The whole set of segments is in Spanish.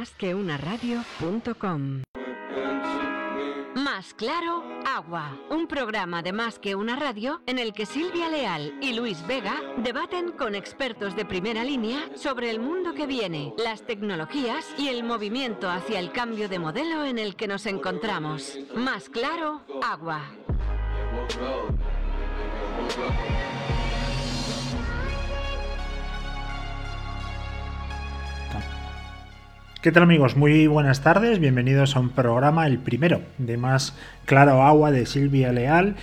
Más que una radio.com. Más claro, agua. Un programa de Más que una radio en el que Silvia Leal y Luis Vega debaten con expertos de primera línea sobre el mundo que viene, las tecnologías y el movimiento hacia el cambio de modelo en el que nos encontramos. Más claro, agua. ¿Qué tal amigos? Muy buenas tardes, bienvenidos a un programa, el primero de Más Claro Agua de Silvia Leal.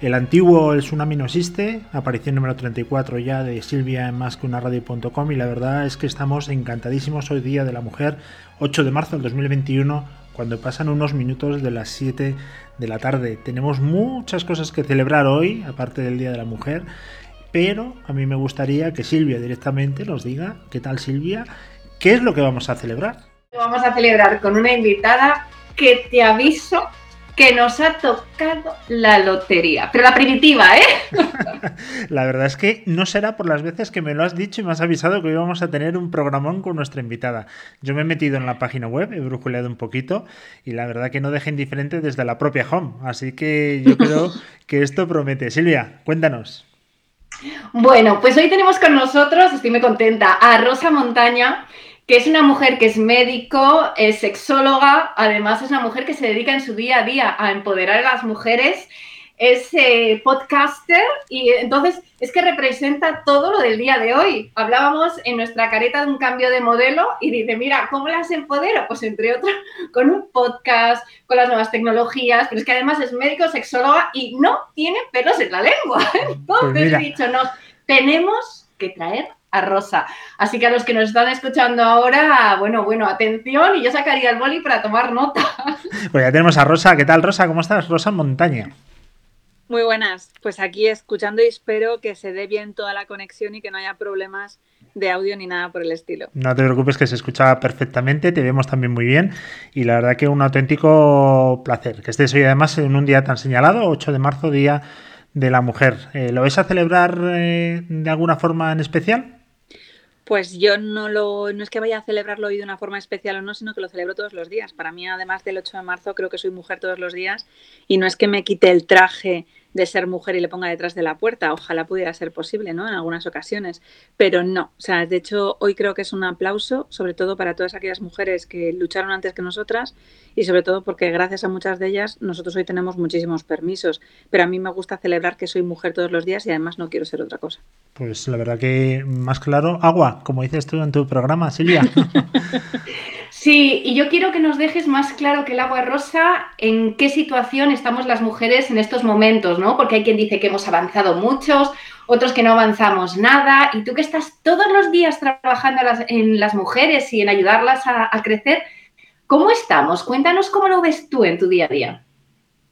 El antiguo El Tsunami no existe, aparición número 34 ya de Silvia en más que una radio.com y la verdad es que estamos encantadísimos hoy día de la mujer, 8 de marzo del 2021, cuando pasan unos minutos de las 7 de la tarde. Tenemos muchas cosas que celebrar hoy, aparte del Día de la Mujer, pero a mí me gustaría que Silvia directamente nos diga, ¿qué tal Silvia? ¿Qué es lo que vamos a celebrar? Vamos a celebrar con una invitada que te aviso que nos ha tocado la lotería, pero la primitiva, ¿eh? la verdad es que no será por las veces que me lo has dicho y me has avisado que íbamos a tener un programón con nuestra invitada. Yo me he metido en la página web, he brujuleado un poquito y la verdad que no deja indiferente desde la propia home, así que yo creo que esto promete. Silvia, cuéntanos. Bueno, pues hoy tenemos con nosotros, estoy muy contenta, a Rosa Montaña que es una mujer que es médico, es sexóloga, además es una mujer que se dedica en su día a día a empoderar a las mujeres, es eh, podcaster y entonces es que representa todo lo del día de hoy. Hablábamos en nuestra careta de un cambio de modelo y dice, mira, ¿cómo las empodero? Pues entre otros, con un podcast, con las nuevas tecnologías, pero es que además es médico, sexóloga y no tiene pelos en la lengua. Entonces pues he dicho, no, tenemos que traer a Rosa. Así que a los que nos están escuchando ahora, bueno, bueno, atención y yo sacaría el boli para tomar nota. Pues ya tenemos a Rosa. ¿Qué tal, Rosa? ¿Cómo estás? Rosa Montaña. Muy buenas, pues aquí escuchando y espero que se dé bien toda la conexión y que no haya problemas de audio ni nada por el estilo. No te preocupes que se escucha perfectamente, te vemos también muy bien y la verdad que un auténtico placer que estés hoy además en un día tan señalado, 8 de marzo, Día de la Mujer. Eh, ¿Lo vais a celebrar eh, de alguna forma en especial? Pues yo no lo, no es que vaya a celebrarlo hoy de una forma especial o no, sino que lo celebro todos los días. Para mí, además del 8 de marzo, creo que soy mujer todos los días y no es que me quite el traje de ser mujer y le ponga detrás de la puerta. Ojalá pudiera ser posible, ¿no? En algunas ocasiones. Pero no. O sea, de hecho, hoy creo que es un aplauso, sobre todo para todas aquellas mujeres que lucharon antes que nosotras y sobre todo porque gracias a muchas de ellas nosotros hoy tenemos muchísimos permisos. Pero a mí me gusta celebrar que soy mujer todos los días y además no quiero ser otra cosa. Pues la verdad que más claro, agua, como dices tú en tu programa, Silvia. Sí, y yo quiero que nos dejes más claro que el agua rosa en qué situación estamos las mujeres en estos momentos, ¿no? Porque hay quien dice que hemos avanzado muchos, otros que no avanzamos nada, y tú que estás todos los días trabajando en las, mujeres y en ayudarlas a crecer, ¿cómo estamos? Cuéntanos cómo lo ves tú en tu día a día.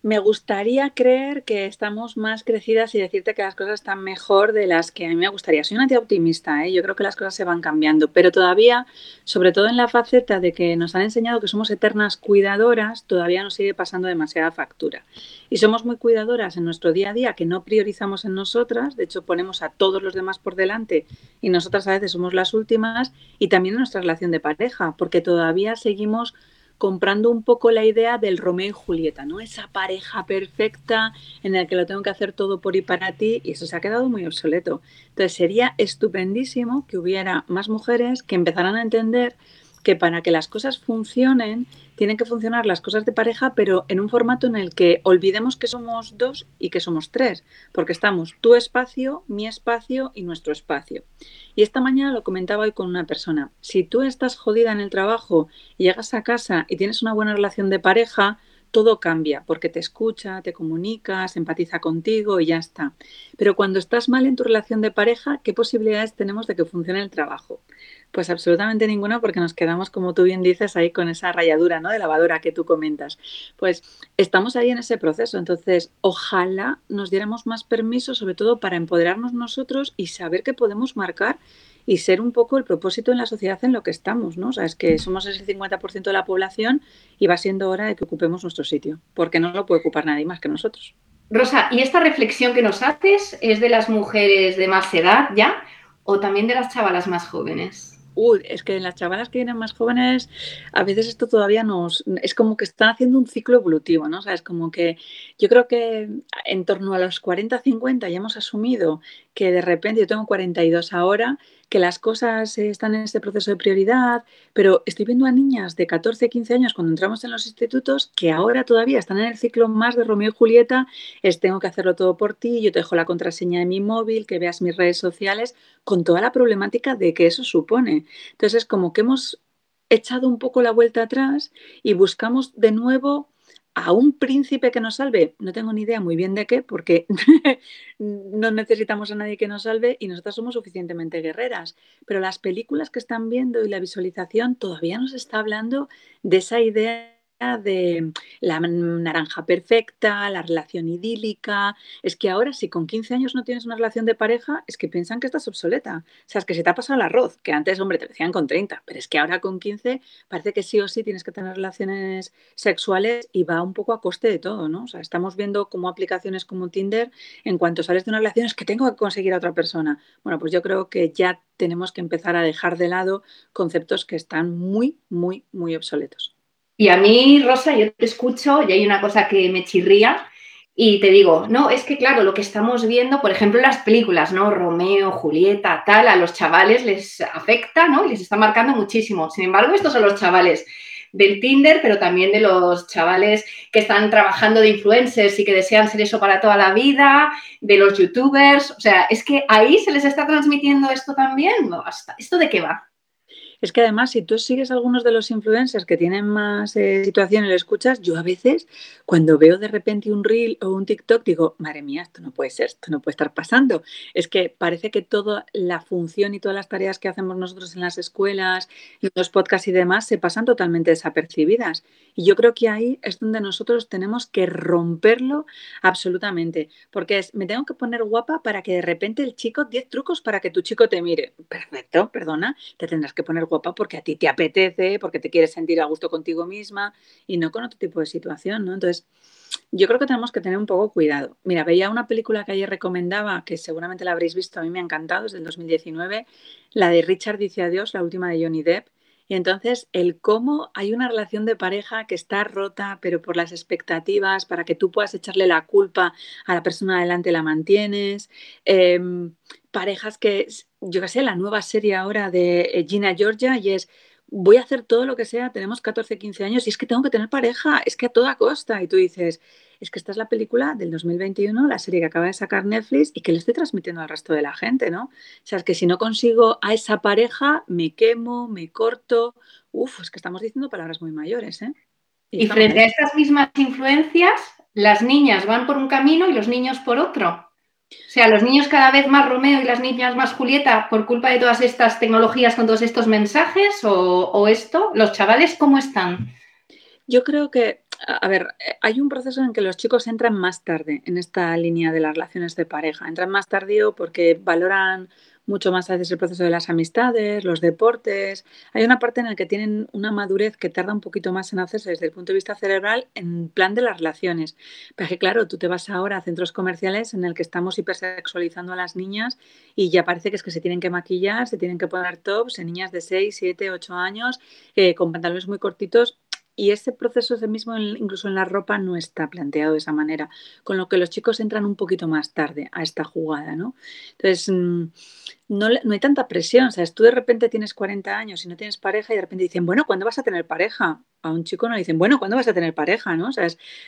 Me gustaría creer que estamos más crecidas y decirte que las cosas están mejor de las que a mí me gustaría. Soy una tía optimista, ¿eh? yo creo que las cosas se van cambiando, pero todavía, sobre todo en la faceta de que nos han enseñado que somos eternas cuidadoras, todavía nos sigue pasando demasiada factura. Y somos muy cuidadoras en nuestro día a día, que no priorizamos en nosotras, de hecho ponemos a todos los demás por delante y nosotras a veces somos las últimas, y también en nuestra relación de pareja, porque todavía seguimos comprando un poco la idea del Romeo y Julieta, ¿no? Esa pareja perfecta en la que lo tengo que hacer todo por y para ti y eso se ha quedado muy obsoleto. Entonces sería estupendísimo que hubiera más mujeres que empezaran a entender que para que las cosas funcionen, tienen que funcionar las cosas de pareja, pero en un formato en el que olvidemos que somos dos y que somos tres, porque estamos tu espacio, mi espacio y nuestro espacio. Y esta mañana lo comentaba hoy con una persona. Si tú estás jodida en el trabajo llegas a casa y tienes una buena relación de pareja, todo cambia porque te escucha, te comunica, se empatiza contigo y ya está. Pero cuando estás mal en tu relación de pareja, ¿qué posibilidades tenemos de que funcione el trabajo? Pues absolutamente ninguna porque nos quedamos, como tú bien dices, ahí con esa rayadura ¿no? de lavadora que tú comentas. Pues estamos ahí en ese proceso. Entonces, ojalá nos diéramos más permiso, sobre todo para empoderarnos nosotros y saber que podemos marcar y ser un poco el propósito en la sociedad en lo que estamos, ¿no? O sea, es que somos ese 50% de la población y va siendo hora de que ocupemos nuestro sitio, porque no lo puede ocupar nadie más que nosotros. Rosa, ¿y esta reflexión que nos haces es de las mujeres de más edad ya o también de las chavalas más jóvenes? Es que en las chavalas que vienen más jóvenes, a veces esto todavía nos. Es como que están haciendo un ciclo evolutivo, ¿no? O sea, es como que yo creo que en torno a los 40, 50 ya hemos asumido que de repente, yo tengo 42 ahora, que las cosas están en este proceso de prioridad, pero estoy viendo a niñas de 14, 15 años cuando entramos en los institutos que ahora todavía están en el ciclo más de Romeo y Julieta, es tengo que hacerlo todo por ti, yo te dejo la contraseña de mi móvil, que veas mis redes sociales, con toda la problemática de que eso supone. Entonces es como que hemos echado un poco la vuelta atrás y buscamos de nuevo a un príncipe que nos salve, no tengo ni idea muy bien de qué, porque no necesitamos a nadie que nos salve y nosotras somos suficientemente guerreras. Pero las películas que están viendo y la visualización todavía nos está hablando de esa idea de la naranja perfecta, la relación idílica. Es que ahora si con 15 años no tienes una relación de pareja, es que piensan que estás obsoleta. O sea, es que se te ha pasado el arroz, que antes, hombre, te decían con 30, pero es que ahora con 15 parece que sí o sí tienes que tener relaciones sexuales y va un poco a coste de todo, ¿no? O sea, estamos viendo como aplicaciones como Tinder, en cuanto sales de una relación, es que tengo que conseguir a otra persona. Bueno, pues yo creo que ya tenemos que empezar a dejar de lado conceptos que están muy, muy, muy obsoletos. Y a mí, Rosa, yo te escucho y hay una cosa que me chirría y te digo, no, es que claro, lo que estamos viendo, por ejemplo, las películas, ¿no? Romeo, Julieta, tal, a los chavales les afecta, ¿no? Y les está marcando muchísimo. Sin embargo, estos son los chavales del Tinder, pero también de los chavales que están trabajando de influencers y que desean ser eso para toda la vida, de los youtubers. O sea, es que ahí se les está transmitiendo esto también. ¿Esto de qué va? Es que además, si tú sigues algunos de los influencers que tienen más eh, escuchas, yo a veces, cuando veo de repente un reel o un TikTok, digo, madre mía, esto no puede ser, esto no puede estar pasando. Es que parece que toda la función y todas las tareas que hacemos nosotros en las escuelas, los podcasts y demás, se pasan totalmente desapercibidas. Y yo creo que ahí es donde nosotros tenemos que romperlo absolutamente. Porque es, me tengo que poner guapa para que de repente el chico, 10 trucos para que tu chico te mire. Perfecto, perdona, te tendrás que poner porque a ti te apetece, porque te quieres sentir a gusto contigo misma y no con otro tipo de situación, ¿no? Entonces, yo creo que tenemos que tener un poco cuidado. Mira, veía una película que ayer recomendaba, que seguramente la habréis visto, a mí me ha encantado, es del 2019, la de Richard dice adiós, la última de Johnny Depp. Y entonces el cómo hay una relación de pareja que está rota, pero por las expectativas, para que tú puedas echarle la culpa a la persona adelante la mantienes. Em, parejas que, yo qué sé, la nueva serie ahora de eh, Gina Georgia y es voy a hacer todo lo que sea, tenemos 14, 15 años y es que tengo que tener pareja, es que a toda costa. Y tú dices, es que esta es la película del 2021, la serie que acaba de sacar Netflix y que le estoy transmitiendo al resto de la gente, ¿no? O sea, es que si no consigo a esa pareja, me quemo, me corto. Uf, es que estamos diciendo palabras muy mayores, ¿eh? Y, y frente a estas mismas influencias, las niñas van por un camino y los niños por otro. O sea, los niños cada vez más Romeo y las niñas más Julieta por culpa de todas estas tecnologías con todos estos mensajes o, esto, los chavales, ¿cómo están? Yo creo que, a ver, hay un proceso en que los chicos entran más tarde en esta línea de las relaciones de pareja. Entran más tardío porque valoran mucho más a veces el proceso de las amistades, los deportes. Hay una parte en la que tienen una madurez que tarda un poquito más en hacerse desde el punto de vista cerebral en plan de las relaciones. Pero que claro, tú te vas ahora a centros comerciales en el que estamos hipersexualizando a las niñas y ya parece que es que se tienen que maquillar, se tienen que poner tops en niñas de 6, 7, 8 años eh, con pantalones muy cortitos y ese proceso ese mismo incluso en la ropa no está planteado de esa manera, con lo que los chicos entran un poquito más tarde a esta jugada, ¿no? Entonces, mm, no, no, hay tanta presión, sea, tú de repente tienes 40 años y no tienes pareja y de repente dicen, bueno, ¿cuándo vas a tener pareja? A un chico no dicen, bueno, ¿cuándo vas a tener pareja? ¿no? Sea,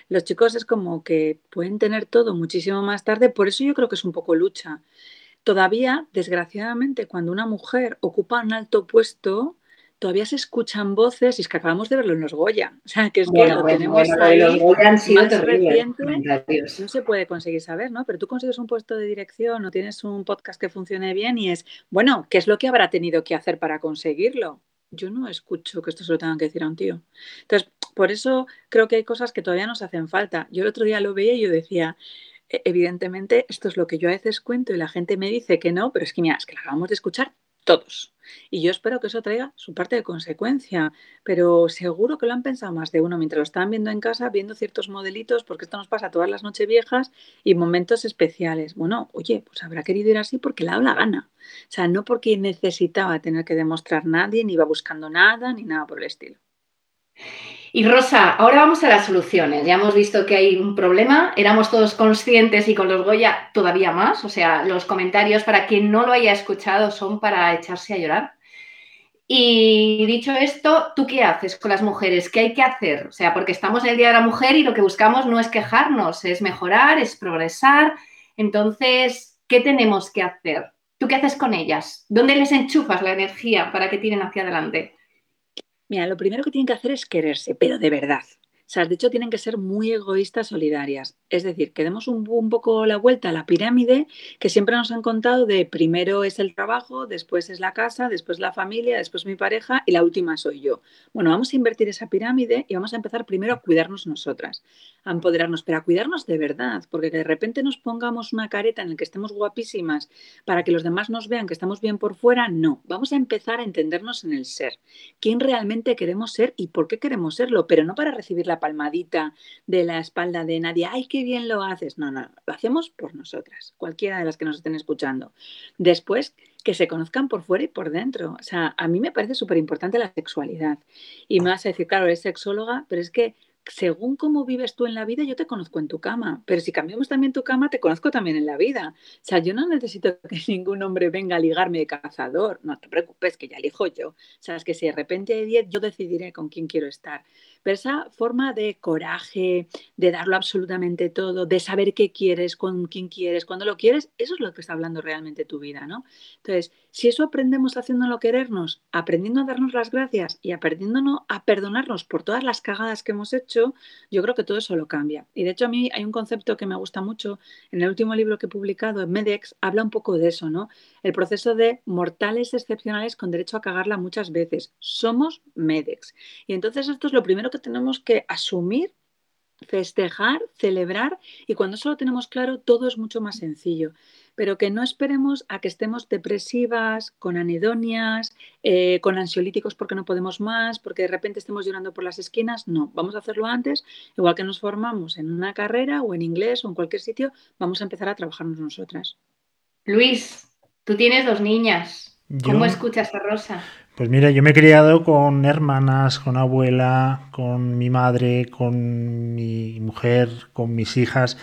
los chicos es como que pueden tener todo muchísimo más tarde, por eso yo creo que es un poco lucha. Todavía, desgraciadamente, cuando una mujer ocupa un alto puesto, todavía se escuchan voces, y es que acabamos de verlo en los Goya. O sea, que es que lo tenemos ahí los Goya han sido no se puede conseguir saber, ¿no? Pero tú consigues un puesto de dirección o tienes un podcast que funcione bien y es, bueno, ¿qué es lo que habrá tenido que hacer para conseguirlo? Yo no escucho que esto se lo tengan que decir a un tío. Entonces, por eso creo que hay cosas que todavía nos hacen falta. Yo el otro día lo veía y yo decía, e-, evidentemente, esto es lo que yo a veces cuento y la gente me dice que no, pero es que mira, es que la acabamos de escuchar todos. Y yo espero que eso traiga su parte de consecuencia, pero seguro que lo han pensado más de uno mientras lo están viendo en casa, viendo ciertos modelitos, porque esto nos pasa todas las noches viejas y momentos especiales. Bueno, oye, pues habrá querido ir así porque le ha la gana. O sea, no porque necesitaba tener que demostrar nadie, ni iba buscando nada, ni nada por el estilo. Y Rosa, ahora vamos a las soluciones. Ya hemos visto que hay un problema, éramos todos conscientes y con los Goya todavía más. O sea, los comentarios para quien no lo haya escuchado son para echarse a llorar. Y dicho esto, ¿tú qué haces con las mujeres? ¿Qué hay que hacer? O sea, porque estamos en el Día de la Mujer y lo que buscamos no es quejarnos, es mejorar, es progresar. Entonces, ¿qué tenemos que hacer? ¿Tú qué haces con ellas? ¿Dónde les enchufas la energía para que tiren hacia adelante? Lo primero que tienen que hacer es quererse, pero de verdad. O sea, de hecho, tienen que ser muy egoístas solidarias. Es decir, que demos un, poco la vuelta a la pirámide que siempre nos han contado de primero es el trabajo, después es la casa, después la familia, después mi pareja y la última soy yo. Bueno, vamos a invertir esa pirámide y vamos a empezar primero a cuidarnos nosotras, a empoderarnos, pero a cuidarnos de verdad, porque que de repente nos pongamos una careta en la que estemos guapísimas para que los demás nos vean que estamos bien por fuera, no. Vamos a empezar a entendernos en el ser. ¿Quién realmente queremos ser y por qué queremos serlo? Pero no para recibir la palmadita de la espalda de nadie, ay, qué bien lo haces. No, no, lo hacemos por nosotras, cualquiera de las que nos estén escuchando. Después, que se conozcan por fuera y por dentro. O sea, a mí me parece súper importante la sexualidad. Y me vas a decir, claro, eres sexóloga, pero es que según cómo vives tú en la vida, yo te conozco en tu cama, pero si cambiamos también tu cama, te conozco también en la vida. O sea, yo no necesito que ningún hombre venga a ligarme de cazador, no te preocupes, que ya elijo yo. O sea, es que si de repente hay 10, yo decidiré con quién quiero estar. Pero esa forma de coraje, de darlo absolutamente todo, de saber qué quieres, con quién quieres, cuándo lo quieres, eso es lo que está hablando realmente tu vida, ¿no? Entonces, si eso aprendemos haciéndolo querernos, aprendiendo a darnos las gracias y aprendiéndonos a perdonarnos por todas las cagadas que hemos hecho, yo creo que todo eso lo cambia. Y de hecho a mí hay un concepto que me gusta mucho, en el último libro que he publicado, en Medex, habla un poco de eso, ¿no? El proceso de mortales excepcionales con derecho a cagarla muchas veces. Somos Medex. Y entonces esto es lo primero que tenemos que asumir festejar, celebrar y cuando eso lo tenemos claro todo es mucho más sencillo pero que no esperemos a que estemos depresivas, con anedonias, eh, con ansiolíticos porque no podemos más, porque de repente estemos llorando por las esquinas. No, vamos a hacerlo antes, igual que nos formamos en una carrera o en inglés o en cualquier sitio, vamos a empezar a trabajarnos nosotras. Luis, tú tienes dos niñas. ¿Cómo escuchas a Rosa? Pues mira, yo me he criado con hermanas, con abuela, con mi madre, con mi mujer, con mis hijas.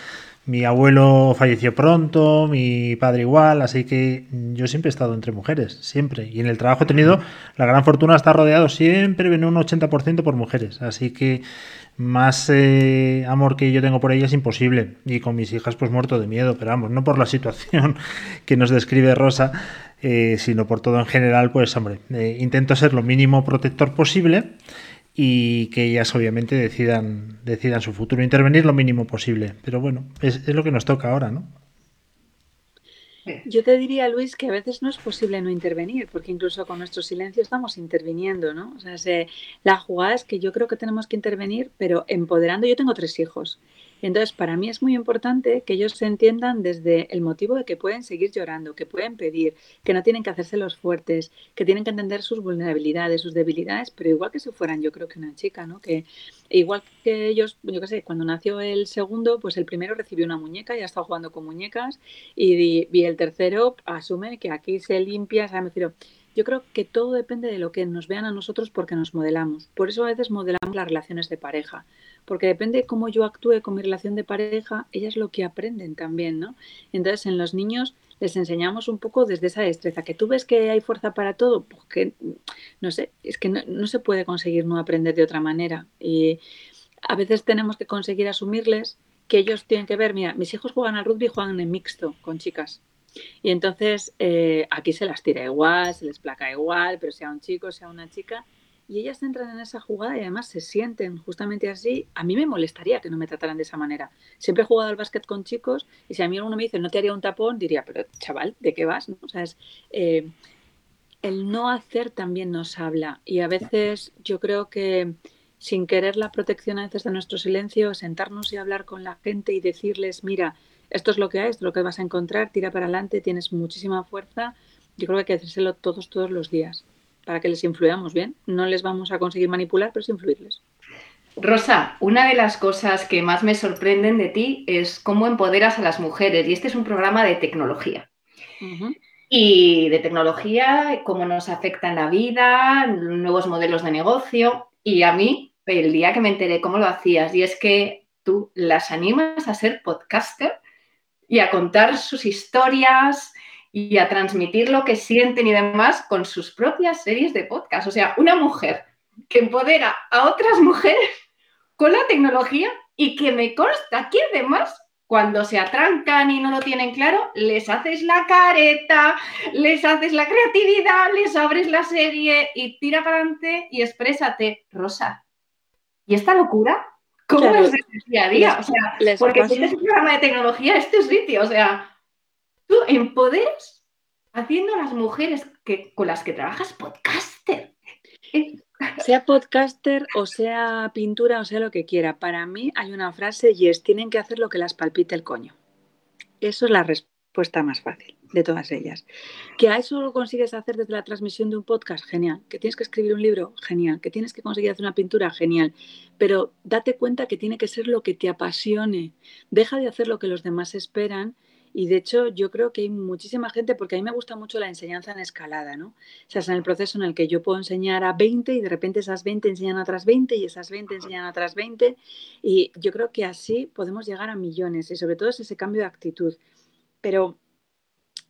Mi abuelo falleció pronto, mi padre igual, así que yo siempre he estado entre mujeres, siempre. Y en el trabajo he tenido la gran fortuna de estar rodeado siempre en un 80% por mujeres. Así que más eh, amor que yo tengo por ellas es imposible. Y con mis hijas pues muerto de miedo, pero vamos, no por la situación que nos describe Rosa, eh, sino por todo en general, pues hombre, eh, intento ser lo mínimo protector posible y que ellas obviamente decidan, decidan su futuro, intervenir lo mínimo posible. Pero bueno, es, lo que nos toca ahora, ¿no? Yo te diría, Luis, que a veces no es posible no intervenir, porque incluso con nuestro silencio estamos interviniendo, ¿no? O sea, la jugada es que yo creo que tenemos que intervenir, pero empoderando. Yo tengo tres hijos entonces, para mí es muy importante que ellos se entiendan desde el motivo de que pueden seguir llorando, que pueden pedir, que no tienen que hacerse los fuertes, que tienen que entender sus vulnerabilidades, sus debilidades, pero igual que si fueran, yo creo que una chica, ¿no? Que igual que ellos, yo qué sé, cuando nació el segundo, pues el primero recibió una muñeca, y ha estado jugando con muñecas, y, y el tercero asume que aquí se limpia, o me refiero, yo creo que todo depende de lo que nos vean a nosotros porque nos modelamos. Por eso a veces modelamos las relaciones de pareja porque depende de cómo yo actúe con mi relación de pareja, ellas lo que aprenden también, ¿no? Entonces, en los niños les enseñamos un poco desde esa destreza, que tú ves que hay fuerza para todo, porque, no sé, es que no, se puede conseguir no aprender de otra manera. Y a veces tenemos que conseguir asumirles que ellos tienen que ver, mira, mis hijos juegan al rugby y juegan en mixto con chicas. Y entonces eh, aquí se las tira igual, se les placa igual, pero sea un chico, sea una chica, y ellas entran en esa jugada y además se sienten justamente así. A mí me molestaría que no me trataran de esa manera. Siempre he jugado al básquet con chicos y si a mí alguno me dice no te haría un tapón, diría, pero chaval, ¿de qué vas? O sea, es, eh, el no hacer también nos habla y a veces yo creo que sin querer la protección a veces de nuestro silencio, sentarnos y hablar con la gente y decirles, mira, esto es lo que hay, esto es lo que vas a encontrar, tira para adelante, tienes muchísima fuerza yo creo que hay que hacérselo todos, todos los días para que les influyamos bien. No les vamos a conseguir manipular, pero es influirles. Rosa, una de las cosas que más me sorprenden de ti es cómo empoderas a las mujeres y este es un programa de tecnología. Y de tecnología, cómo nos afecta en la vida, nuevos modelos de negocio. Y a mí, el día que me enteré cómo lo hacías, y es que tú las animas a ser podcaster y a contar sus historias y a transmitir lo que sienten y demás con sus propias series de podcast. O sea, una mujer que empodera a otras mujeres con la tecnología y que me consta que además cuando se atrancan y no lo tienen claro, les haces la careta, les haces la creatividad, les abres la serie y tira para adelante y exprésate, Rosa. ¿Y esta locura? ¿Cómo es de día a día? o sea, porque si tienes un programa de tecnología, este es sitio. O sea, tú empoderas haciendo a las mujeres que, con las que trabajas podcaster. Sea podcaster o sea pintura o sea lo que quiera, para mí hay una frase y es, tienen que hacer lo que las palpite el coño. Eso es la respuesta más fácil de todas ellas. Que a eso lo consigues hacer desde la transmisión de un podcast, genial. Que tienes que escribir un libro, genial. Que tienes que conseguir hacer una pintura, genial. Pero date cuenta que tiene que ser lo que te apasione. Deja de hacer lo que los demás esperan y de hecho, yo creo que hay muchísima gente, porque a mí me gusta mucho la enseñanza en escalada, ¿no? O sea, es en el proceso en el que yo puedo enseñar a 20 y de repente esas 20 enseñan a otras 20 y esas 20 enseñan a otras 20. Y yo creo que así podemos llegar a millones y sobre todo es ese cambio de actitud. Pero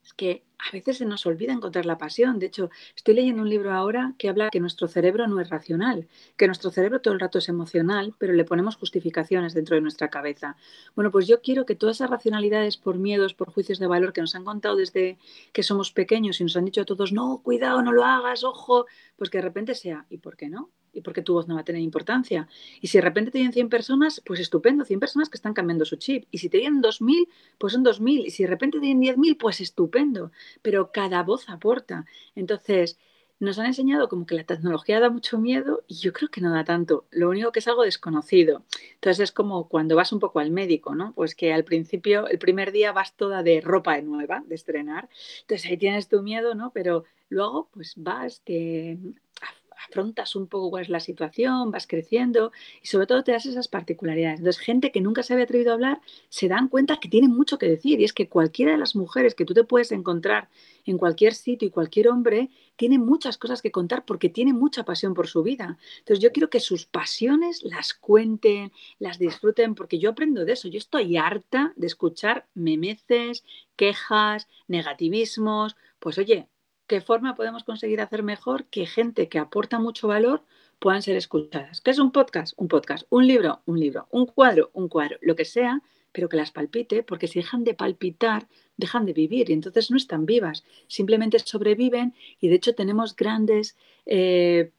es que a veces se nos olvida encontrar la pasión. De hecho, estoy leyendo un libro ahora que habla que nuestro cerebro no es racional, que nuestro cerebro todo el rato es emocional, pero le ponemos justificaciones dentro de nuestra cabeza. Bueno, pues yo quiero que todas esas racionalidades por miedos, por juicios de valor que nos han contado desde que somos pequeños y nos han dicho a todos, no, cuidado, no lo hagas, ojo, pues que de repente sea, ¿y por qué no? Y porque tu voz no va a tener importancia. Y si de repente te vienen 100 personas, pues estupendo, 100 personas que están cambiando su chip. Y si te vienen 2.000, pues son 2.000. Y si de repente te vienen 10.000, pues estupendo. Pero cada voz aporta. Entonces, nos han enseñado como que la tecnología da mucho miedo y yo creo que no da tanto. Lo único que es algo desconocido. Entonces es como cuando vas un poco al médico, ¿no? Pues que al principio, el primer día vas toda de ropa nueva, de estrenar. Entonces ahí tienes tu miedo, ¿no? Pero luego pues vas, te afrontas un poco cuál es la situación, vas creciendo y sobre todo te das esas particularidades. Entonces, gente que nunca se había atrevido a hablar se dan cuenta que tienen mucho que decir y es que cualquiera de las mujeres que tú te puedes encontrar en cualquier sitio y cualquier hombre tiene muchas cosas que contar porque tiene mucha pasión por su vida. Entonces, yo quiero que sus pasiones las cuenten, las disfruten porque yo aprendo de eso. Yo estoy harta de escuchar memeces, quejas, negativismos. Pues oye, ¿Qué forma podemos conseguir hacer mejor que gente que aporta mucho valor puedan ser escuchadas? ¿Qué es un podcast? Un podcast. ¿Un libro? Un libro. ¿Un cuadro? Un cuadro. Lo que sea, pero que las palpite, porque si dejan de palpitar, dejan de vivir y entonces no están vivas, simplemente sobreviven y de hecho tenemos grandes eh,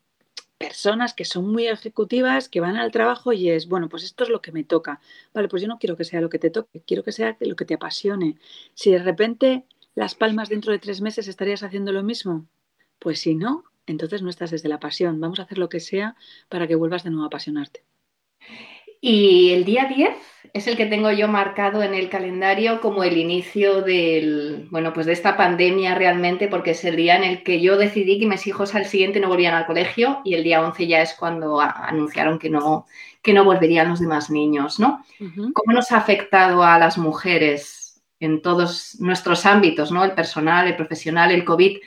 personas que son muy ejecutivas, que van al trabajo y es, bueno, pues esto es lo que me toca. Vale, pues yo no quiero que sea lo que te toque, quiero que sea lo que te apasione. Si de repente las palmas dentro de tres meses estarías haciendo lo mismo? Pues si no, entonces no estás desde la pasión. Vamos a hacer lo que sea para que vuelvas de nuevo a apasionarte. Y el día 10 es el que tengo yo marcado en el calendario como el inicio del, bueno, pues de esta pandemia realmente, porque es el día en el que yo decidí que mis hijos al siguiente no volvían al colegio y el día 11 ya es cuando anunciaron que no, que no volverían los demás niños, ¿no? ¿Cómo nos ha afectado a las mujeres en todos nuestros ámbitos, ¿no? El personal, el profesional, el COVID,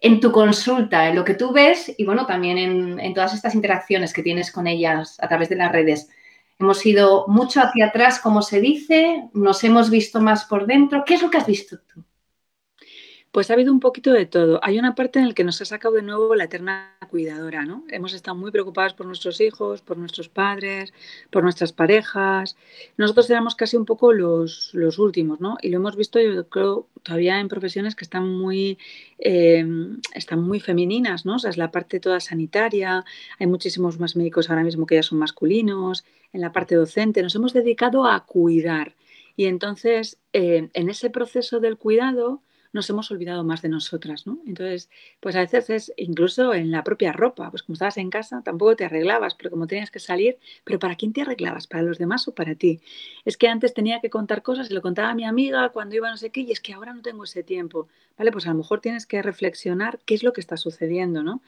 en tu consulta, en lo que tú ves y bueno, también en, todas estas interacciones que tienes con ellas a través de las redes. Hemos ido mucho hacia atrás, como se dice, nos hemos visto más por dentro. ¿Qué es lo que has visto tú? Pues ha habido un poquito de todo. Hay una parte en la que nos ha sacado de nuevo la eterna cuidadora, ¿no? Hemos estado muy preocupados por nuestros hijos, por nuestros padres, por nuestras parejas. Nosotros éramos casi un poco los, los últimos, ¿no? Y lo hemos visto, yo creo, todavía en profesiones que están muy, em, están muy femeninas, ¿no? O sea, es la parte toda sanitaria. Hay muchísimos más médicos ahora mismo que ya son masculinos. En la parte docente nos hemos dedicado a cuidar. Y entonces, eh, en ese proceso del cuidado, nos hemos olvidado más de nosotras, ¿no? Entonces, pues a veces es incluso en la propia ropa, pues como estabas en casa, tampoco te arreglabas, pero como tenías que salir, pero ¿para quién te arreglabas? ¿Para los demás o para ti? Es que antes tenía que contar cosas y lo contaba a mi amiga cuando iba no sé qué, y es que ahora no tengo ese tiempo, ¿vale? Pues a lo mejor tienes que reflexionar qué es lo que está sucediendo, ¿no?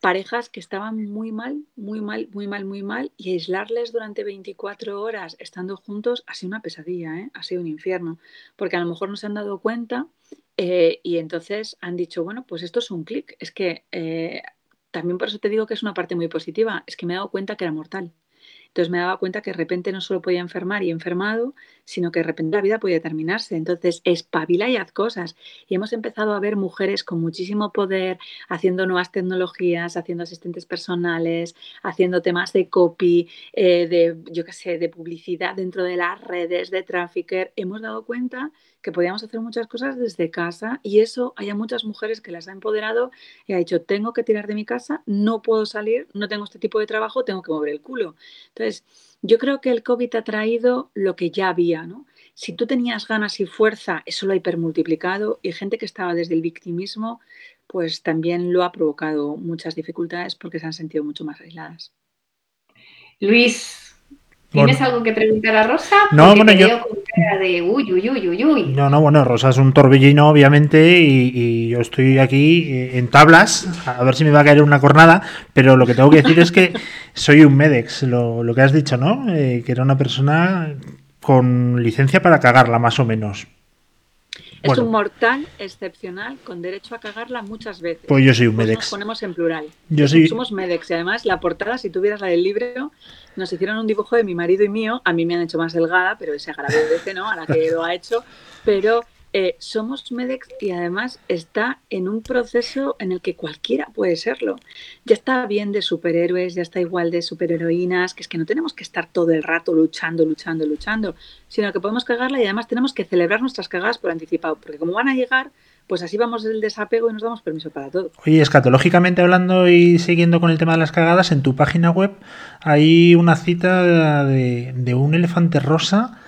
Parejas que estaban muy mal, muy mal, muy mal, muy mal, y aislarles durante 24 horas estando juntos ha sido una pesadilla, ¿eh? ha sido un infierno, porque a lo mejor no se han dado cuenta eh, y entonces han dicho, bueno, pues esto es un clic. Es que eh, también por eso te digo que es una parte muy positiva, es que me he dado cuenta que era mortal. Entonces me daba cuenta que de repente no solo podía enfermar y enfermado, sino que de repente la vida podía terminarse. Entonces, espabila y haz cosas. Y hemos empezado a ver mujeres con muchísimo poder haciendo nuevas tecnologías, haciendo asistentes personales, haciendo temas de copy, eh, de, yo qué sé, de publicidad dentro de las redes, de trafficker. Hemos dado cuenta que podíamos hacer muchas cosas desde casa y eso hay muchas mujeres que las ha empoderado y ha dicho, tengo que tirar de mi casa, no puedo salir, no tengo este tipo de trabajo, tengo que mover el culo. Entonces, yo creo que el COVID ha traído lo que ya había, ¿no? Si tú tenías ganas y fuerza, eso lo ha hipermultiplicado y gente que estaba desde el victimismo, pues también lo ha provocado muchas dificultades porque se han sentido mucho más aisladas. Luis, ¿Tienes algo que preguntar a Rosa? No, bueno, yo. De, uy, uy, uy, uy, No, no, bueno, Rosa es un torbellino, obviamente, y, yo estoy aquí eh, en tablas, a ver si me va a caer una cornada, pero lo que tengo que decir es que soy un Medex, lo, lo que has dicho, ¿no? Eh, que era una persona con licencia para cagarla, más o menos. Es un mortal excepcional con derecho a cagarla muchas veces. Pues yo soy un pues Medex. Nos ponemos en plural. Yo soy... Somos Medex y además la portada, si tuvieras la del libro, nos hicieron un dibujo de mi marido y mío. A mí me han hecho más delgada, pero ese agradece, ¿no? A la que lo ha hecho. Pero eh, somos Medex y además está en un proceso en el que cualquiera puede serlo. Ya está bien de superhéroes, ya está igual de superheroínas, que es que no tenemos que estar todo el rato luchando, luchando, luchando, sino que podemos cagarla y además tenemos que celebrar nuestras cagadas por anticipado, porque como van a llegar, pues así vamos del desapego y nos damos permiso para todo. Oye, escatológicamente hablando y siguiendo con el tema de las cagadas, en tu página web hay una cita de un elefante rosa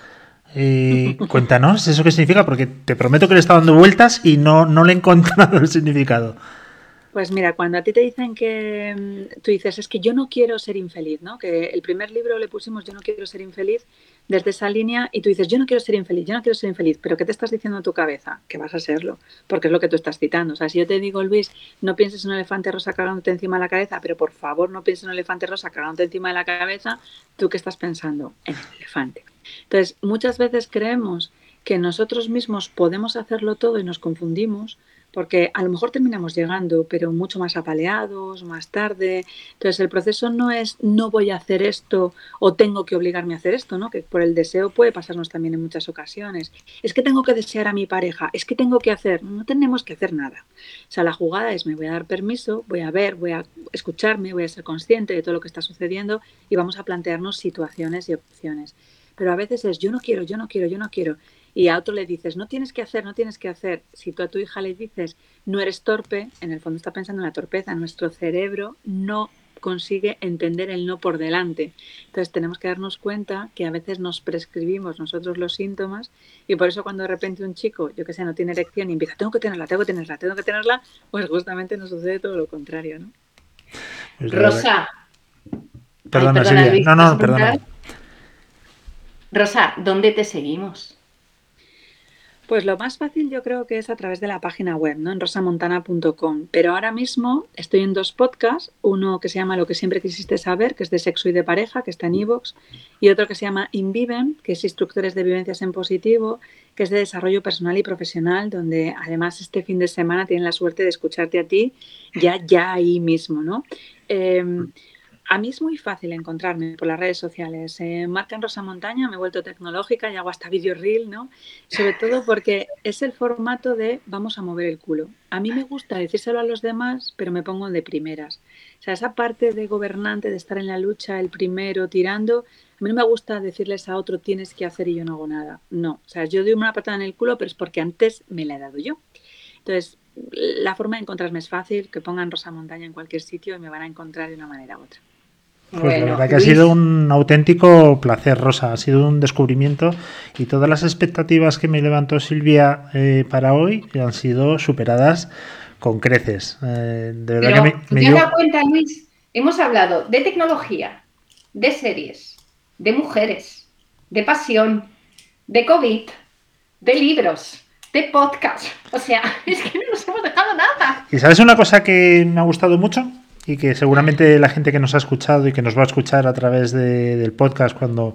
eh, cuéntanos, ¿eso qué significa? Porque te prometo que le estado dando vueltas y no, no le he encontrado el significado. Pues mira, cuando a ti te dicen que mm, tú dices, es que yo no quiero ser infeliz, ¿no? Que el primer libro le pusimos yo no quiero ser infeliz desde esa línea y tú dices, yo no quiero ser infeliz, yo no quiero ser infeliz, pero ¿qué te estás diciendo en tu cabeza? Que vas a serlo, porque es lo que tú estás citando. O sea, si yo te digo, Luis, no pienses en un elefante rosa cagándote encima de la cabeza, pero por favor no pienses en un elefante rosa cagándote encima de la cabeza, ¿tú qué estás pensando? En el elefante. Entonces, muchas veces creemos que nosotros mismos podemos hacerlo todo y nos confundimos porque a lo mejor terminamos llegando, pero mucho más apaleados, más tarde. Entonces el proceso no es no voy a hacer esto o tengo que obligarme a hacer esto, ¿no? Que por el deseo puede pasarnos también en muchas ocasiones. Es que tengo que desear a mi pareja, es que tengo que hacer, no tenemos que hacer nada. O sea, la jugada es me voy a dar permiso, voy a ver, voy a escucharme, voy a ser consciente de todo lo que está sucediendo y vamos a plantearnos situaciones y opciones. Pero a veces es yo no quiero, yo no quiero, yo no quiero y a otro le dices, no tienes que hacer, no tienes que hacer. Si tú a tu hija le dices, no eres torpe, en el fondo está pensando en la torpeza. Nuestro cerebro no consigue entender el no por delante. Entonces tenemos que darnos cuenta que a veces nos prescribimos nosotros los síntomas y por eso cuando de repente un chico, yo que sé, no tiene erección y empieza, tengo que tenerla, tengo que tenerla, tengo que tenerla, pues justamente nos sucede todo lo contrario, ¿no? Pues Rosa. Perdona, Silvia. No, no, perdona. Rosa, ¿dónde te seguimos? Pues lo más fácil yo creo que es a través de la página web, ¿no? En rosamontana.com. Pero ahora mismo estoy en dos podcasts, uno que se llama Lo que siempre quisiste saber, que es de sexo y de pareja, que está en iVoox, y otro que se llama Inviven, que es Instructores de Vivencias en Positivo, que es de desarrollo personal y profesional, donde además este fin de semana tienen la suerte de escucharte a ti ya, ya ahí mismo, ¿no? Em, a mí es muy fácil encontrarme por las redes sociales. Eh, marca en Rosa Montaña, me he vuelto tecnológica y hago hasta video reel, ¿no? Sobre todo porque es el formato de vamos a mover el culo. A mí me gusta decírselo a los demás, pero me pongo de primeras. O sea, esa parte de gobernante, de estar en la lucha, el primero, tirando, a mí no me gusta decirles a otro tienes que hacer y yo no hago nada. No, o sea, yo doy una patada en el culo, pero es porque antes me la he dado yo. Entonces, la forma de encontrarme es fácil, que pongan Rosa Montaña en cualquier sitio y me van a encontrar de una manera u otra. Pues la verdad que ha sido un auténtico placer, Rosa. Ha sido un descubrimiento y todas las expectativas que me levantó Silvia eh, para hoy han sido superadas con creces. Eh, de verdad Pero, que me, ¿te has dado cuenta, Luis? Hemos hablado de tecnología, de series, de mujeres, de pasión, de COVID, de libros, de podcast. O sea, es que no nos hemos dejado nada. ¿Y sabes una cosa que me ha gustado mucho? Y que seguramente la gente que nos ha escuchado y que nos va a escuchar a través de, del podcast cuando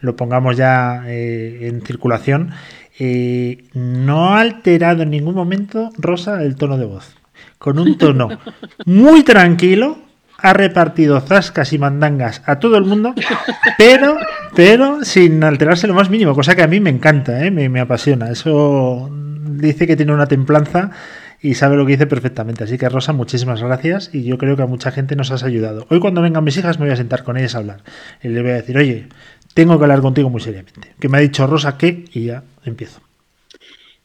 lo pongamos ya eh, en circulación, eh, no ha alterado en ningún momento Rosa el tono de voz. Con un tono muy tranquilo, ha repartido zascas y mandangas a todo el mundo, pero, pero sin alterarse lo más mínimo, cosa que a mí me encanta, ¿eh? me, me apasiona. Eso dice que tiene una templanza y sabe lo que dice perfectamente. Así que Rosa, muchísimas gracias y yo creo que a mucha gente nos has ayudado. Hoy cuando vengan mis hijas me voy a sentar con ellas a hablar y le voy a decir, oye, tengo que hablar contigo muy seriamente. Que me ha dicho Rosa que y ya empiezo.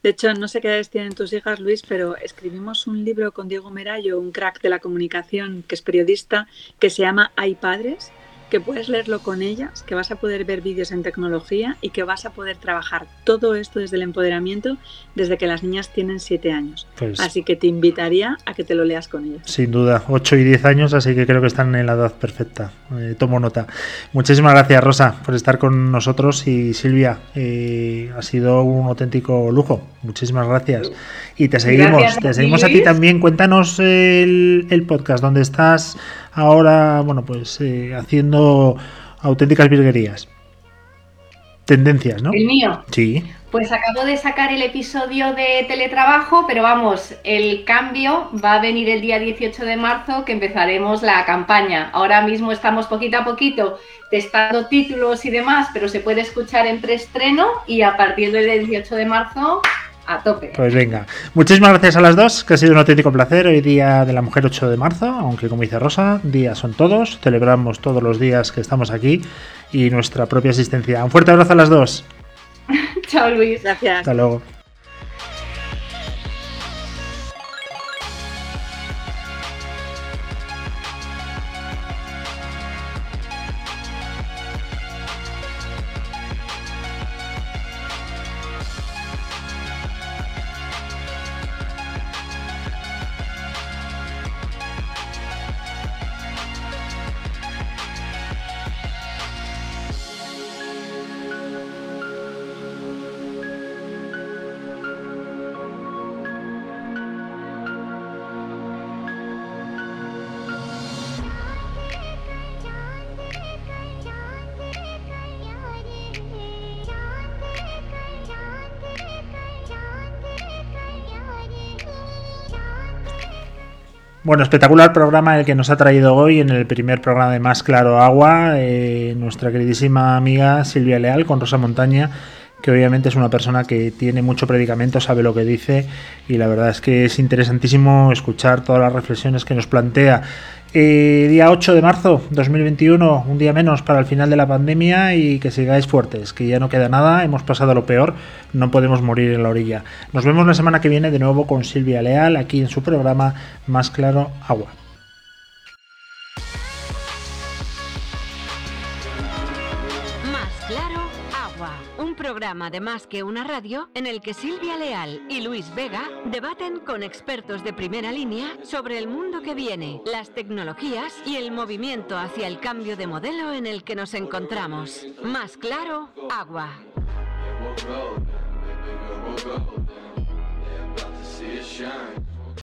De hecho, no sé qué edades tienen tus hijas, Luis, pero escribimos un libro con Diego Merayo, un crack de la comunicación que es periodista, que se llama Hay padres, que puedes leerlo con ellas, que vas a poder ver vídeos en tecnología y que vas a poder trabajar todo esto desde el empoderamiento desde que las niñas tienen 7 años. Pues, así que te invitaría a que te lo leas con ellas. Sin duda, 8 y 10 años, así que creo que están en la edad perfecta. Eh, tomo nota. Muchísimas gracias, Rosa, por estar con nosotros y Silvia, eh, ha sido un auténtico lujo. Muchísimas gracias. Y te seguimos, gracias te seguimos a ti también. Cuéntanos el, el podcast donde estás ahora, bueno, pues eh, haciendo auténticas virguerías. Tendencias, ¿no? El mío. Sí. Pues acabo de sacar el episodio de teletrabajo, pero vamos, el cambio va a venir el día 18 de marzo que empezaremos la campaña. Ahora mismo estamos poquito a poquito testando títulos y demás, pero se puede escuchar en preestreno y a partir del 18 de marzo a tope. Pues venga, muchísimas gracias a las dos, que ha sido un auténtico placer. Hoy día de la mujer 8 de marzo, aunque como dice Rosa, días son todos, celebramos todos los días que estamos aquí y nuestra propia asistencia. Un fuerte abrazo a las dos. Chao Luis, gracias. Hasta luego. Bueno, espectacular programa el que nos ha traído hoy en el primer programa de Más Claro Agua, eh, nuestra queridísima amiga Silvia Leal con Rosa Montaña, que obviamente es una persona que tiene mucho predicamento, sabe lo que dice y la verdad es que es interesantísimo escuchar todas las reflexiones que nos plantea. Día 8 de marzo 2021, un día menos para el final de la pandemia y que sigáis fuertes, que ya no queda nada, hemos pasado lo peor, no podemos morir en la orilla. Nos vemos la semana que viene de nuevo con Silvia Leal aquí en su programa Más Claro Agua. Programa de Más que una radio en el que Silvia Leal y Luis Vega debaten con expertos de primera línea sobre el mundo que viene, las tecnologías y el movimiento hacia el cambio de modelo en el que nos encontramos. Más claro, agua.